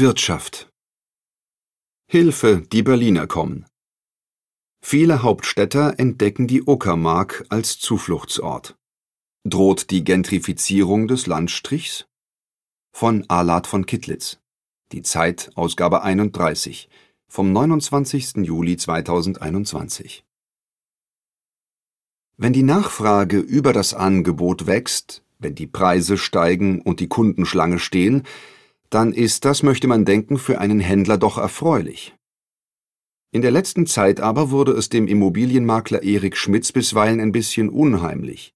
Wirtschaft Hilfe, die Berliner kommen. Viele Hauptstädter entdecken die Uckermark als Zufluchtsort. Droht die Gentrifizierung des Landstrichs? Von Alat von Kittlitz. Die Zeit, Ausgabe 31, vom 29. Juli 2021. Wenn die Nachfrage über das Angebot wächst, wenn die Preise steigen und die Kundenschlange stehen, dann ist das, möchte man denken, für einen Händler doch erfreulich. In der letzten Zeit aber wurde es dem Immobilienmakler Erik Schmitz bisweilen ein bisschen unheimlich.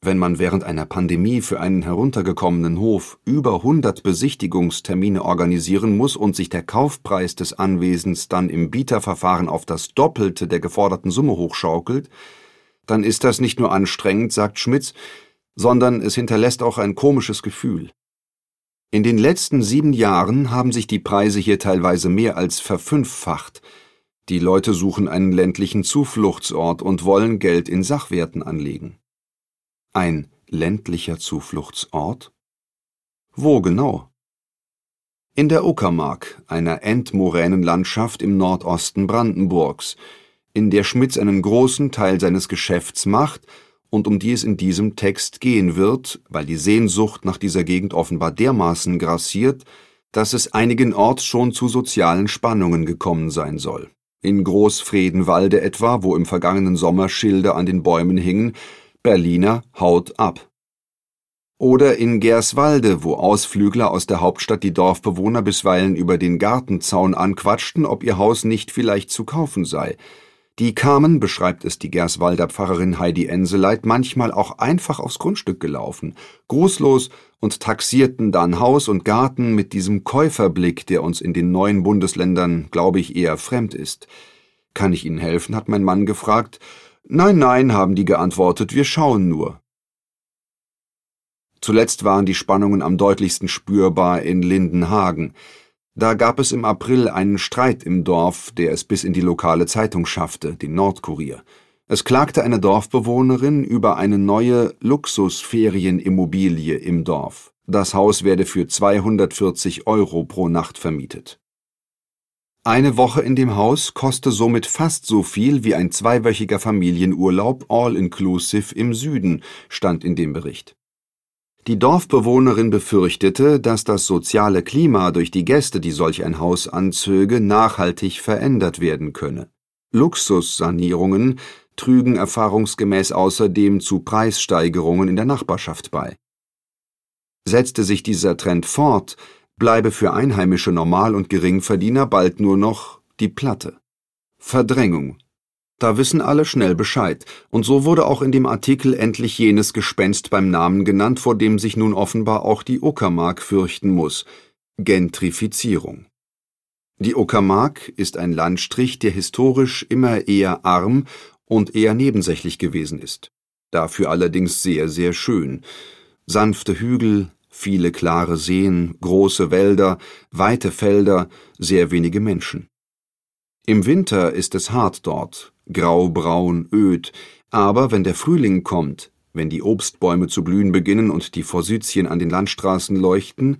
Wenn man während einer Pandemie für einen heruntergekommenen Hof über 100 Besichtigungstermine organisieren muss und sich der Kaufpreis des Anwesens dann im Bieterverfahren auf das Doppelte der geforderten Summe hochschaukelt, dann ist das nicht nur anstrengend, sagt Schmitz, sondern es hinterlässt auch ein komisches Gefühl. In den letzten sieben Jahren haben sich die Preise hier teilweise mehr als verfünffacht. Die Leute suchen einen ländlichen Zufluchtsort und wollen Geld in Sachwerten anlegen. Ein ländlicher Zufluchtsort? Wo genau? In der Uckermark, einer Endmoränenlandschaft im Nordosten Brandenburgs, in der Schmitz einen großen Teil seines Geschäfts macht und um die es in diesem Text gehen wird, weil die Sehnsucht nach dieser Gegend offenbar dermaßen grassiert, dass es einigenorts schon zu sozialen Spannungen gekommen sein soll. In Großfredenwalde etwa, wo im vergangenen Sommer Schilder an den Bäumen hingen, Berliner haut ab. Oder in Gerswalde, wo Ausflügler aus der Hauptstadt die Dorfbewohner bisweilen über den Gartenzaun anquatschten, ob ihr Haus nicht vielleicht zu kaufen sei, die kamen, beschreibt es die Gerswalder Pfarrerin Heidi Enseleit, manchmal auch einfach aufs Grundstück gelaufen, grußlos und taxierten dann Haus und Garten mit diesem Käuferblick, der uns in den neuen Bundesländern, glaube ich, eher fremd ist. Kann ich Ihnen helfen? hat mein Mann gefragt. Nein, nein, haben die geantwortet, wir schauen nur. Zuletzt waren die Spannungen am deutlichsten spürbar in Lindenhagen. Da gab es im April einen Streit im Dorf, der es bis in die lokale Zeitung schaffte, den Nordkurier. Es klagte eine Dorfbewohnerin über eine neue Luxusferienimmobilie im Dorf. Das Haus werde für 240 Euro pro Nacht vermietet. Eine Woche in dem Haus koste somit fast so viel wie ein zweiwöchiger Familienurlaub all-inclusive im Süden, stand in dem Bericht. Die Dorfbewohnerin befürchtete, dass das soziale Klima durch die Gäste, die solch ein Haus anzöge, nachhaltig verändert werden könne. Luxussanierungen trügen erfahrungsgemäß außerdem zu Preissteigerungen in der Nachbarschaft bei. Setzte sich dieser Trend fort, bleibe für einheimische Normal- und Geringverdiener bald nur noch die Platte. Verdrängung da wissen alle schnell Bescheid, und so wurde auch in dem Artikel endlich jenes Gespenst beim Namen genannt, vor dem sich nun offenbar auch die Uckermark fürchten muss Gentrifizierung. Die Uckermark ist ein Landstrich, der historisch immer eher arm und eher nebensächlich gewesen ist. Dafür allerdings sehr, sehr schön. Sanfte Hügel, viele klare Seen, große Wälder, weite Felder, sehr wenige Menschen. Im Winter ist es hart dort, graubraun, öd, aber wenn der Frühling kommt, wenn die Obstbäume zu blühen beginnen und die Forsythien an den Landstraßen leuchten,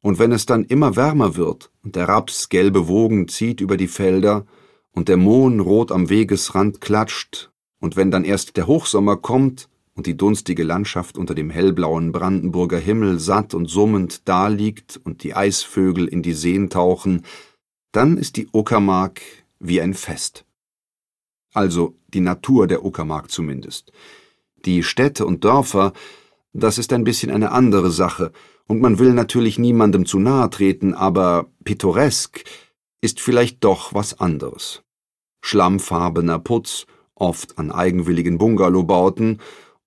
und wenn es dann immer wärmer wird und der Raps gelbe Wogen zieht über die Felder und der Mohn rot am Wegesrand klatscht, und wenn dann erst der Hochsommer kommt und die dunstige Landschaft unter dem hellblauen Brandenburger Himmel satt und summend daliegt und die Eisvögel in die Seen tauchen, dann ist die Uckermark wie ein Fest also die Natur der Uckermark zumindest. Die Städte und Dörfer, das ist ein bisschen eine andere Sache, und man will natürlich niemandem zu nahe treten, aber pittoresk ist vielleicht doch was anderes. Schlammfarbener Putz, oft an eigenwilligen Bungalowbauten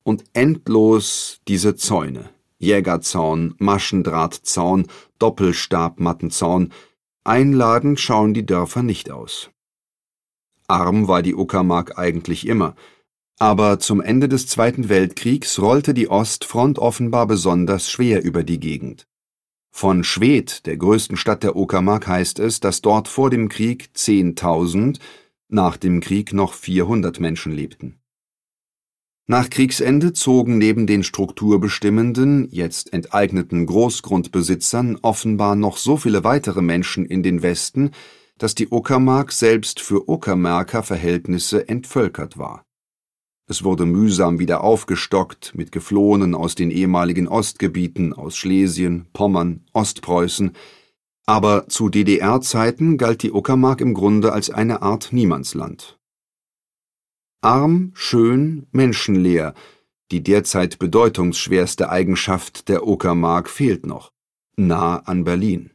und endlos diese Zäune. Jägerzaun, Maschendrahtzaun, Doppelstabmattenzaun. Einladend schauen die Dörfer nicht aus. Arm war die Uckermark eigentlich immer. Aber zum Ende des Zweiten Weltkriegs rollte die Ostfront offenbar besonders schwer über die Gegend. Von Schwedt, der größten Stadt der Uckermark, heißt es, dass dort vor dem Krieg 10.000, nach dem Krieg noch 400 Menschen lebten Nach Kriegsende zogen neben den strukturbestimmenden, jetzt enteigneten Großgrundbesitzern offenbar noch so viele weitere Menschen in den Westen, dass die Uckermark selbst für Uckermärker Verhältnisse entvölkert war. Es wurde mühsam wieder aufgestockt mit Geflohenen aus den ehemaligen Ostgebieten, aus Schlesien, Pommern, Ostpreußen, aber zu DDR-Zeiten galt die Uckermark im Grunde als eine Art Niemandsland. Arm, schön, menschenleer, die derzeit bedeutungsschwerste Eigenschaft der Uckermark fehlt noch, nah an Berlin.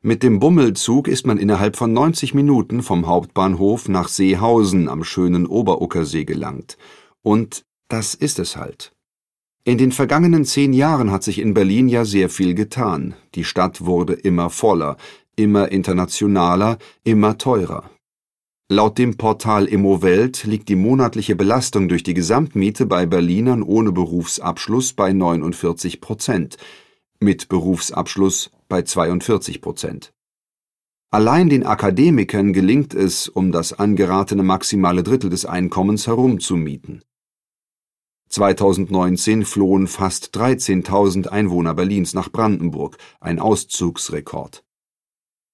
Mit dem Bummelzug ist man innerhalb von 90 Minuten vom Hauptbahnhof nach Seehausen am schönen Oberuckersee gelangt. Und das ist es halt. In den vergangenen zehn Jahren hat sich in Berlin ja sehr viel getan. Die Stadt wurde immer voller, immer internationaler, immer teurer. Laut dem Portal Immowelt liegt die monatliche Belastung durch die Gesamtmiete bei Berlinern ohne Berufsabschluss bei 49 Prozent, mit Berufsabschluss bei 42 Prozent. Allein den Akademikern gelingt es, um das angeratene maximale Drittel des Einkommens herumzumieten. 2019 flohen fast 13.000 Einwohner Berlins nach Brandenburg, ein Auszugsrekord.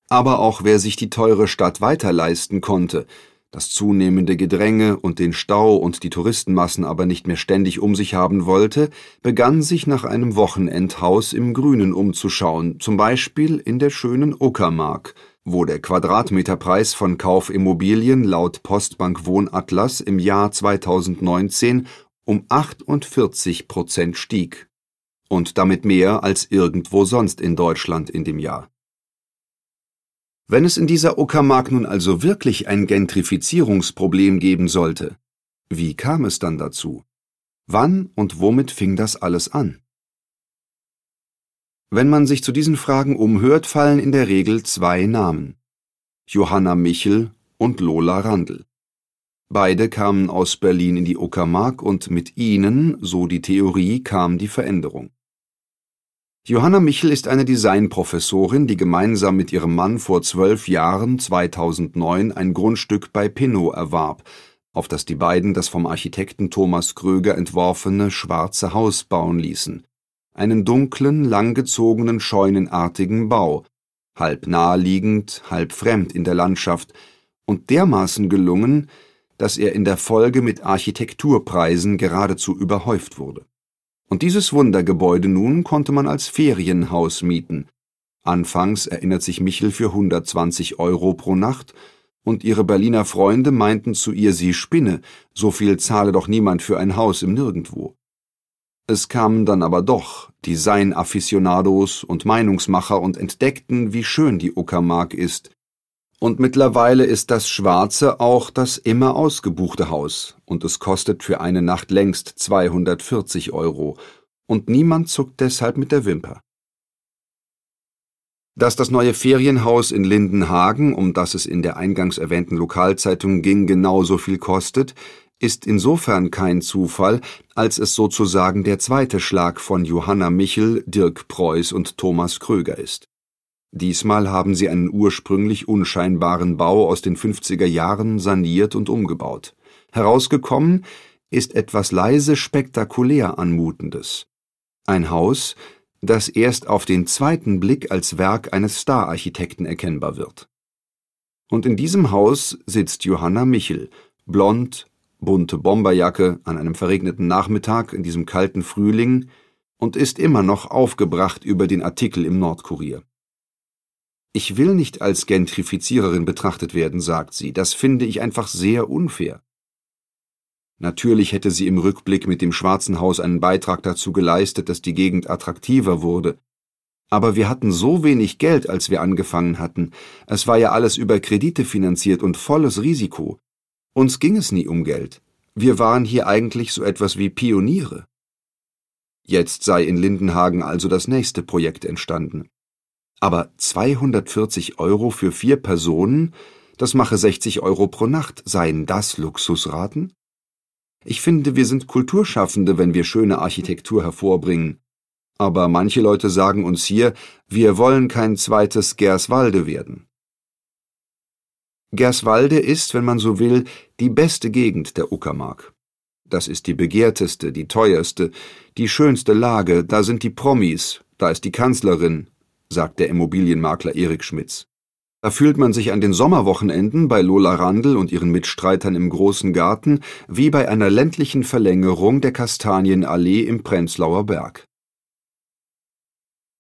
Aber auch wer sich die teure Stadt weiter leisten konnte, das zunehmende Gedränge und den Stau und die Touristenmassen aber nicht mehr ständig um sich haben wollte, begann sich nach einem Wochenendhaus im Grünen umzuschauen, zum Beispiel in der schönen Uckermark, wo der Quadratmeterpreis von Kaufimmobilien laut Postbank Wohnatlas im Jahr 2019 um 48 Prozent stieg. Und damit mehr als irgendwo sonst in Deutschland in dem Jahr. Wenn es in dieser Uckermark nun also wirklich ein Gentrifizierungsproblem geben sollte, wie kam es dann dazu? Wann und womit fing das alles an? Wenn man sich zu diesen Fragen umhört, fallen in der Regel zwei Namen. Johanna Michel und Lola Randl. Beide kamen aus Berlin in die Uckermark und mit ihnen, so die Theorie, kam die Veränderung. Johanna Michel ist eine Designprofessorin, die gemeinsam mit ihrem Mann vor zwölf Jahren 2009 ein Grundstück bei Pinnow erwarb, auf das die beiden das vom Architekten Thomas Kröger entworfene Schwarze Haus bauen ließen. Einen dunklen, langgezogenen, scheunenartigen Bau, halb naheliegend, halb fremd in der Landschaft und dermaßen gelungen, dass er in der Folge mit Architekturpreisen geradezu überhäuft wurde. Und dieses Wundergebäude nun konnte man als Ferienhaus mieten. Anfangs erinnert sich Michel für 120 Euro pro Nacht, und ihre Berliner Freunde meinten zu ihr, sie spinne, so viel zahle doch niemand für ein Haus im Nirgendwo. Es kamen dann aber doch Design-Afficionados und Meinungsmacher und entdeckten, wie schön die Uckermark ist, und mittlerweile ist das Schwarze auch das immer ausgebuchte Haus, und es kostet für eine Nacht längst 240 Euro, und niemand zuckt deshalb mit der Wimper. Dass das neue Ferienhaus in Lindenhagen, um das es in der eingangs erwähnten Lokalzeitung ging, genauso viel kostet, ist insofern kein Zufall, als es sozusagen der zweite Schlag von Johanna Michel, Dirk Preuß und Thomas Kröger ist. Diesmal haben sie einen ursprünglich unscheinbaren Bau aus den 50er Jahren saniert und umgebaut. Herausgekommen ist etwas leise spektakulär anmutendes. Ein Haus, das erst auf den zweiten Blick als Werk eines Stararchitekten erkennbar wird. Und in diesem Haus sitzt Johanna Michel, blond, bunte Bomberjacke an einem verregneten Nachmittag in diesem kalten Frühling und ist immer noch aufgebracht über den Artikel im Nordkurier. Ich will nicht als Gentrifiziererin betrachtet werden, sagt sie, das finde ich einfach sehr unfair. Natürlich hätte sie im Rückblick mit dem Schwarzen Haus einen Beitrag dazu geleistet, dass die Gegend attraktiver wurde. Aber wir hatten so wenig Geld, als wir angefangen hatten. Es war ja alles über Kredite finanziert und volles Risiko. Uns ging es nie um Geld. Wir waren hier eigentlich so etwas wie Pioniere. Jetzt sei in Lindenhagen also das nächste Projekt entstanden. Aber 240 Euro für vier Personen, das mache 60 Euro pro Nacht. Seien das Luxusraten? Ich finde, wir sind Kulturschaffende, wenn wir schöne Architektur hervorbringen. Aber manche Leute sagen uns hier, wir wollen kein zweites Gerswalde werden. Gerswalde ist, wenn man so will, die beste Gegend der Uckermark. Das ist die begehrteste, die teuerste, die schönste Lage, da sind die Promis, da ist die Kanzlerin, sagt der Immobilienmakler Erik Schmitz. Da fühlt man sich an den Sommerwochenenden bei Lola Randl und ihren Mitstreitern im großen Garten wie bei einer ländlichen Verlängerung der Kastanienallee im Prenzlauer Berg.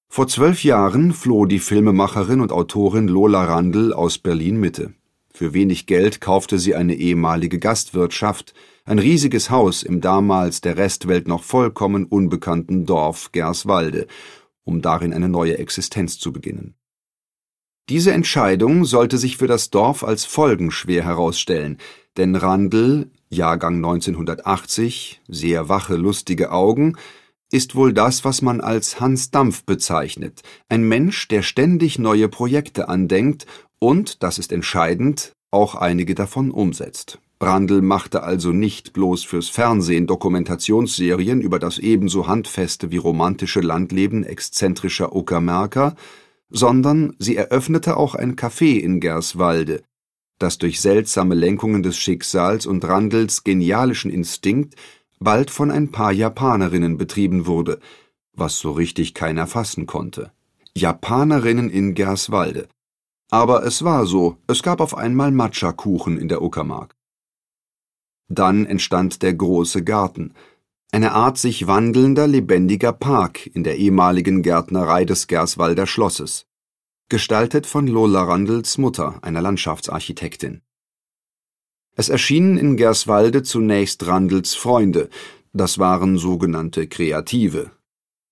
Vor zwölf Jahren floh die Filmemacherin und Autorin Lola Randl aus Berlin Mitte. Für wenig Geld kaufte sie eine ehemalige Gastwirtschaft, ein riesiges Haus im damals der Restwelt noch vollkommen unbekannten Dorf Gerswalde, um darin eine neue Existenz zu beginnen. Diese Entscheidung sollte sich für das Dorf als folgenschwer herausstellen, denn Randl, Jahrgang 1980, sehr wache, lustige Augen, ist wohl das, was man als Hans Dampf bezeichnet, ein Mensch, der ständig neue Projekte andenkt und, das ist entscheidend, auch einige davon umsetzt. Brandl machte also nicht bloß fürs Fernsehen Dokumentationsserien über das ebenso handfeste wie romantische Landleben exzentrischer Uckermärker, sondern sie eröffnete auch ein Café in Gerswalde, das durch seltsame Lenkungen des Schicksals und Randls genialischen Instinkt bald von ein paar Japanerinnen betrieben wurde, was so richtig keiner fassen konnte. Japanerinnen in Gerswalde. Aber es war so, es gab auf einmal Matcha-Kuchen in der Uckermark. Dann entstand der große Garten, eine Art sich wandelnder, lebendiger Park in der ehemaligen Gärtnerei des Gerswalder Schlosses, gestaltet von Lola Randls Mutter, einer Landschaftsarchitektin. Es erschienen in Gerswalde zunächst Randls Freunde, das waren sogenannte Kreative.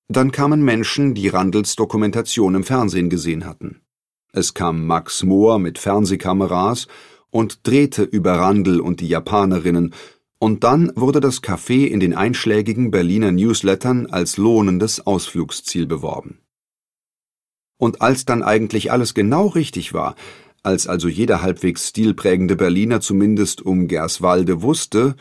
Dann kamen Menschen, die Randls Dokumentation im Fernsehen gesehen hatten. Es kam Max Mohr mit Fernsehkameras und drehte über Randl und die Japanerinnen, und dann wurde das Café in den einschlägigen Berliner Newslettern als lohnendes Ausflugsziel beworben. Und als dann eigentlich alles genau richtig war, als also jeder halbwegs stilprägende Berliner zumindest um Gerswalde wusste,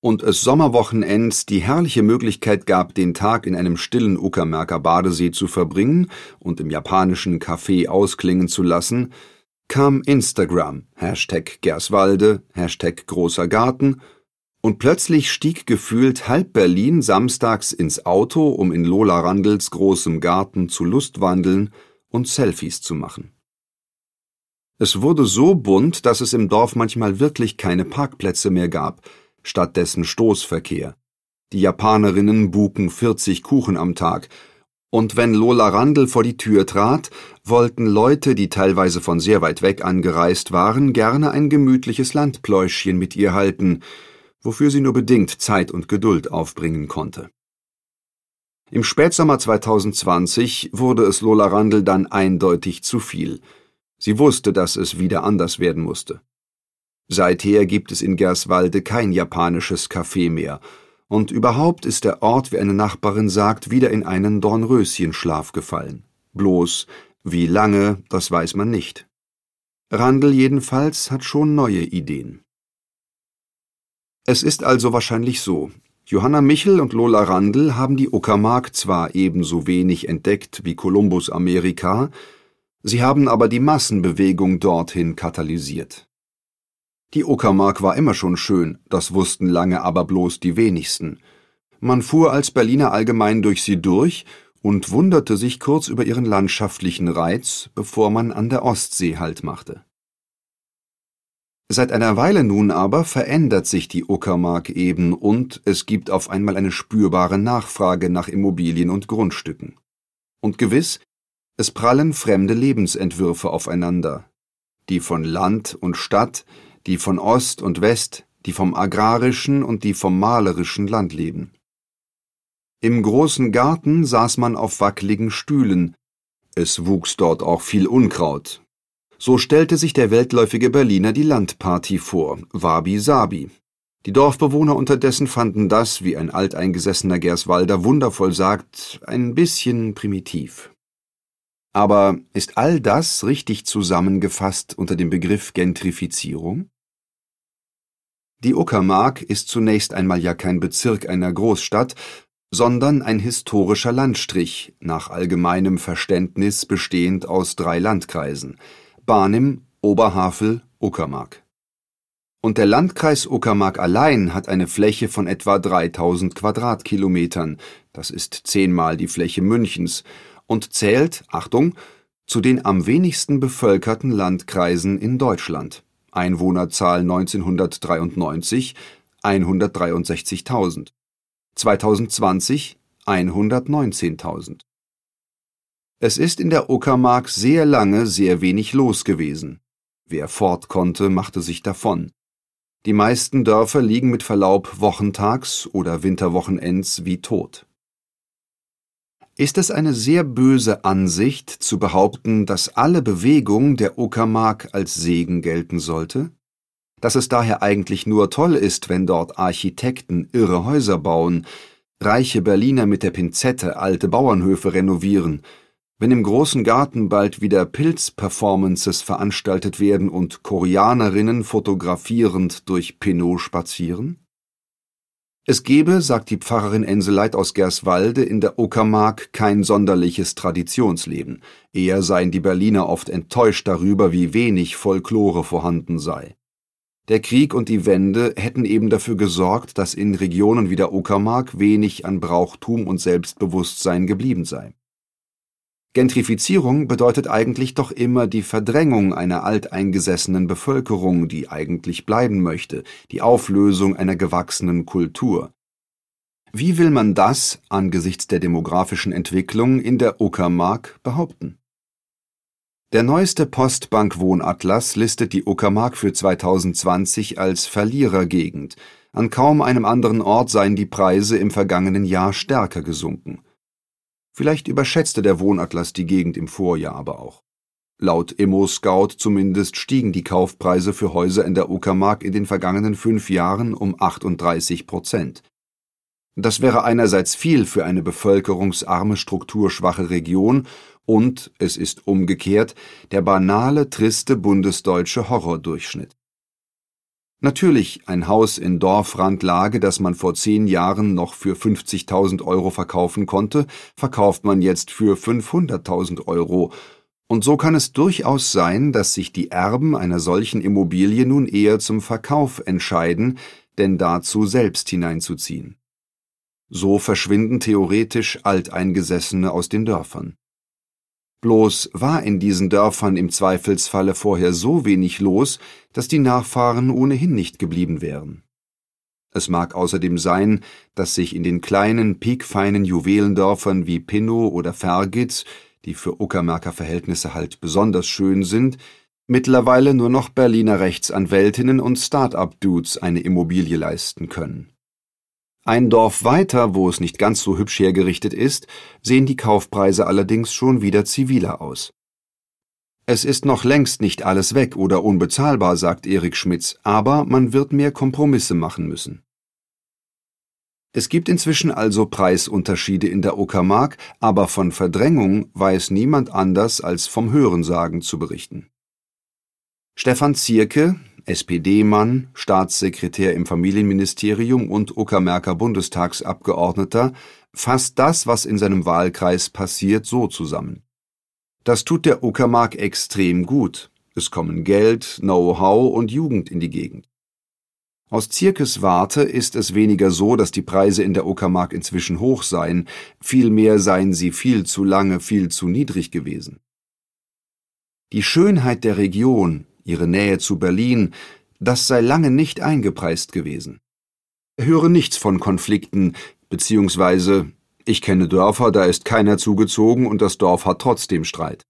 und es Sommerwochenends die herrliche Möglichkeit gab, den Tag in einem stillen Uckermärker Badesee zu verbringen und im japanischen Café ausklingen zu lassen, kam Instagram, Hashtag Gerswalde, Hashtag Großer Garten, und plötzlich stieg gefühlt halb Berlin samstags ins Auto, um in Lola Randls großem Garten zu Lustwandeln und Selfies zu machen. Es wurde so bunt, dass es im Dorf manchmal wirklich keine Parkplätze mehr gab, stattdessen Stoßverkehr. Die Japanerinnen buken 40 Kuchen am Tag, und wenn Lola Randl vor die Tür trat, wollten Leute, die teilweise von sehr weit weg angereist waren, gerne ein gemütliches Landpläuschchen mit ihr halten, wofür sie nur bedingt Zeit und Geduld aufbringen konnte. Im Spätsommer 2020 wurde es Lola Randl dann eindeutig zu viel. Sie wusste, dass es wieder anders werden musste. Seither gibt es in Gerswalde kein japanisches Café mehr, und überhaupt ist der Ort, wie eine Nachbarin sagt, wieder in einen Dornröschenschlaf gefallen. Bloß, wie lange, das weiß man nicht. Randl jedenfalls hat schon neue Ideen. Es ist also wahrscheinlich so, Johanna Michel und Lola Randl haben die Uckermark zwar ebenso wenig entdeckt wie Kolumbus Amerika, sie haben aber die Massenbewegung dorthin katalysiert. Die Uckermark war immer schon schön, das wussten lange aber bloß die wenigsten. Man fuhr als Berliner allgemein durch sie durch und wunderte sich kurz über ihren landschaftlichen Reiz, bevor man an der Ostsee Halt machte. Seit einer Weile nun aber verändert sich die Uckermark eben und es gibt auf einmal eine spürbare Nachfrage nach Immobilien und Grundstücken. Und gewiss, es prallen fremde Lebensentwürfe aufeinander, die von Land und Stadt, die von Ost und West, die vom agrarischen und die vom malerischen Land leben. Im großen Garten saß man auf wackeligen Stühlen, es wuchs dort auch viel Unkraut. So stellte sich der weltläufige Berliner die Landparty vor, Wabi Sabi. Die Dorfbewohner unterdessen fanden das, wie ein alteingesessener Gerswalder wundervoll sagt, ein bisschen primitiv. Aber ist all das richtig zusammengefasst unter dem Begriff Gentrifizierung? Die Uckermark ist zunächst einmal ja kein Bezirk einer Großstadt, sondern ein historischer Landstrich, nach allgemeinem Verständnis bestehend aus drei Landkreisen Barnim, Oberhavel, Uckermark. Und der Landkreis Uckermark allein hat eine Fläche von etwa 3000 Quadratkilometern, das ist zehnmal die Fläche Münchens, und zählt, Achtung, zu den am wenigsten bevölkerten Landkreisen in Deutschland. Einwohnerzahl 1993 163.000. 2020 119.000. Es ist in der Uckermark sehr lange sehr wenig los gewesen. Wer fort konnte, machte sich davon. Die meisten Dörfer liegen mit Verlaub wochentags oder Winterwochenends wie tot. Ist es eine sehr böse Ansicht, zu behaupten, dass alle Bewegung der Uckermark als Segen gelten sollte? Dass es daher eigentlich nur toll ist, wenn dort Architekten irre Häuser bauen, reiche Berliner mit der Pinzette alte Bauernhöfe renovieren, wenn im großen Garten bald wieder Pilzperformances veranstaltet werden und Koreanerinnen fotografierend durch Pinot spazieren? Es gebe, sagt die Pfarrerin Enseleit aus Gerswalde, in der Uckermark kein sonderliches Traditionsleben. Eher seien die Berliner oft enttäuscht darüber, wie wenig Folklore vorhanden sei. Der Krieg und die Wende hätten eben dafür gesorgt, dass in Regionen wie der Uckermark wenig an Brauchtum und Selbstbewusstsein geblieben sei. Gentrifizierung bedeutet eigentlich doch immer die Verdrängung einer alteingesessenen Bevölkerung, die eigentlich bleiben möchte, die Auflösung einer gewachsenen Kultur. Wie will man das angesichts der demografischen Entwicklung in der Uckermark behaupten? Der neueste Postbank Wohnatlas listet die Uckermark für 2020 als Verlierergegend. An kaum einem anderen Ort seien die Preise im vergangenen Jahr stärker gesunken. Vielleicht überschätzte der Wohnatlas die Gegend im Vorjahr aber auch. Laut Immo-Scout zumindest stiegen die Kaufpreise für Häuser in der Uckermark in den vergangenen fünf Jahren um 38 Prozent. Das wäre einerseits viel für eine bevölkerungsarme, strukturschwache Region und, es ist umgekehrt, der banale, triste bundesdeutsche Horrordurchschnitt. Natürlich ein Haus in Dorfrandlage, das man vor zehn Jahren noch für 50.000 Euro verkaufen konnte, verkauft man jetzt für 500.000 Euro. Und so kann es durchaus sein, dass sich die Erben einer solchen Immobilie nun eher zum Verkauf entscheiden, denn dazu selbst hineinzuziehen. So verschwinden theoretisch Alteingesessene aus den Dörfern. Bloß war in diesen Dörfern im Zweifelsfalle vorher so wenig los, dass die Nachfahren ohnehin nicht geblieben wären. Es mag außerdem sein, dass sich in den kleinen, piekfeinen Juwelendörfern wie Pinnow oder Fergitz, die für Uckermärker Verhältnisse halt besonders schön sind, mittlerweile nur noch Berliner Rechtsanwältinnen und Start-up-Dudes eine Immobilie leisten können. Ein Dorf weiter, wo es nicht ganz so hübsch hergerichtet ist, sehen die Kaufpreise allerdings schon wieder ziviler aus. Es ist noch längst nicht alles weg oder unbezahlbar, sagt Erik Schmitz, aber man wird mehr Kompromisse machen müssen. Es gibt inzwischen also Preisunterschiede in der Uckermark, aber von Verdrängung weiß niemand anders als vom Hörensagen zu berichten. Stefan Zierke, SPD-Mann, Staatssekretär im Familienministerium und Uckermärker Bundestagsabgeordneter, fasst das, was in seinem Wahlkreis passiert, so zusammen. Das tut der Uckermark extrem gut. Es kommen Geld, Know-how und Jugend in die Gegend. Aus Zirkes Warte ist es weniger so, dass die Preise in der Uckermark inzwischen hoch seien, vielmehr seien sie viel zu lange viel zu niedrig gewesen. Die Schönheit der Region, ihre Nähe zu Berlin, das sei lange nicht eingepreist gewesen. Er höre nichts von Konflikten, beziehungsweise ich kenne Dörfer, da ist keiner zugezogen und das Dorf hat trotzdem Streit.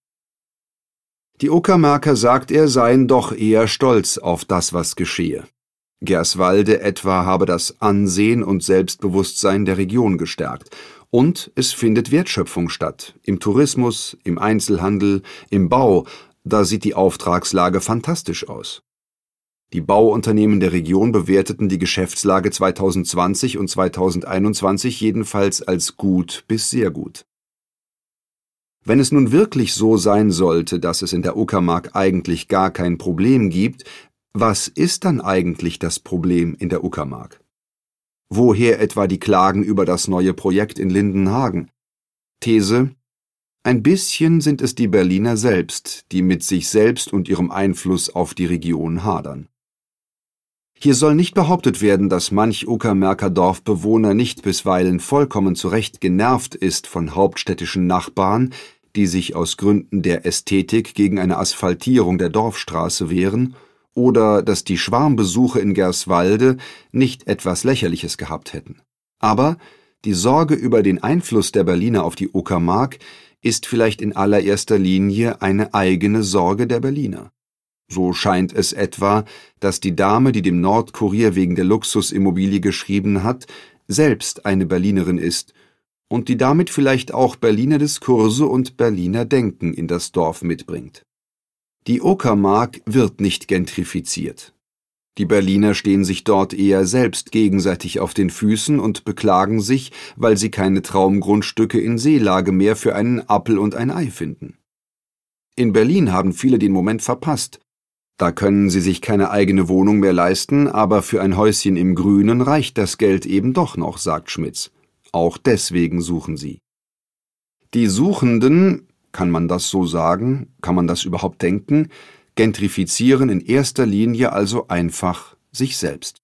Die Uckermarker sagt er seien doch eher stolz auf das, was geschehe. Gerswalde etwa habe das Ansehen und Selbstbewusstsein der Region gestärkt. Und es findet Wertschöpfung statt. Im Tourismus, im Einzelhandel, im Bau, da sieht die Auftragslage fantastisch aus. Die Bauunternehmen der Region bewerteten die Geschäftslage 2020 und 2021 jedenfalls als gut bis sehr gut. Wenn es nun wirklich so sein sollte, dass es in der Uckermark eigentlich gar kein Problem gibt, was ist dann eigentlich das Problem in der Uckermark? Woher etwa die Klagen über das neue Projekt in Lindenhagen? These ein bisschen sind es die Berliner selbst, die mit sich selbst und ihrem Einfluss auf die Region hadern. Hier soll nicht behauptet werden, dass manch Uckermärker Dorfbewohner nicht bisweilen vollkommen zurecht genervt ist von hauptstädtischen Nachbarn, die sich aus Gründen der Ästhetik gegen eine Asphaltierung der Dorfstraße wehren, oder dass die Schwarmbesuche in Gerswalde nicht etwas Lächerliches gehabt hätten. Aber die Sorge über den Einfluss der Berliner auf die Uckermark ist vielleicht in allererster Linie eine eigene Sorge der Berliner. So scheint es etwa, dass die Dame, die dem Nordkurier wegen der Luxusimmobilie geschrieben hat, selbst eine Berlinerin ist und die damit vielleicht auch Berliner Diskurse und Berliner Denken in das Dorf mitbringt. Die Uckermark wird nicht gentrifiziert. Die Berliner stehen sich dort eher selbst gegenseitig auf den Füßen und beklagen sich, weil sie keine Traumgrundstücke in Seelage mehr für einen Appel und ein Ei finden. In Berlin haben viele den Moment verpasst, da können sie sich keine eigene Wohnung mehr leisten, aber für ein Häuschen im Grünen reicht das Geld eben doch noch, sagt Schmitz. Auch deswegen suchen sie. Die Suchenden, kann man das so sagen, kann man das überhaupt denken, gentrifizieren in erster Linie also einfach sich selbst.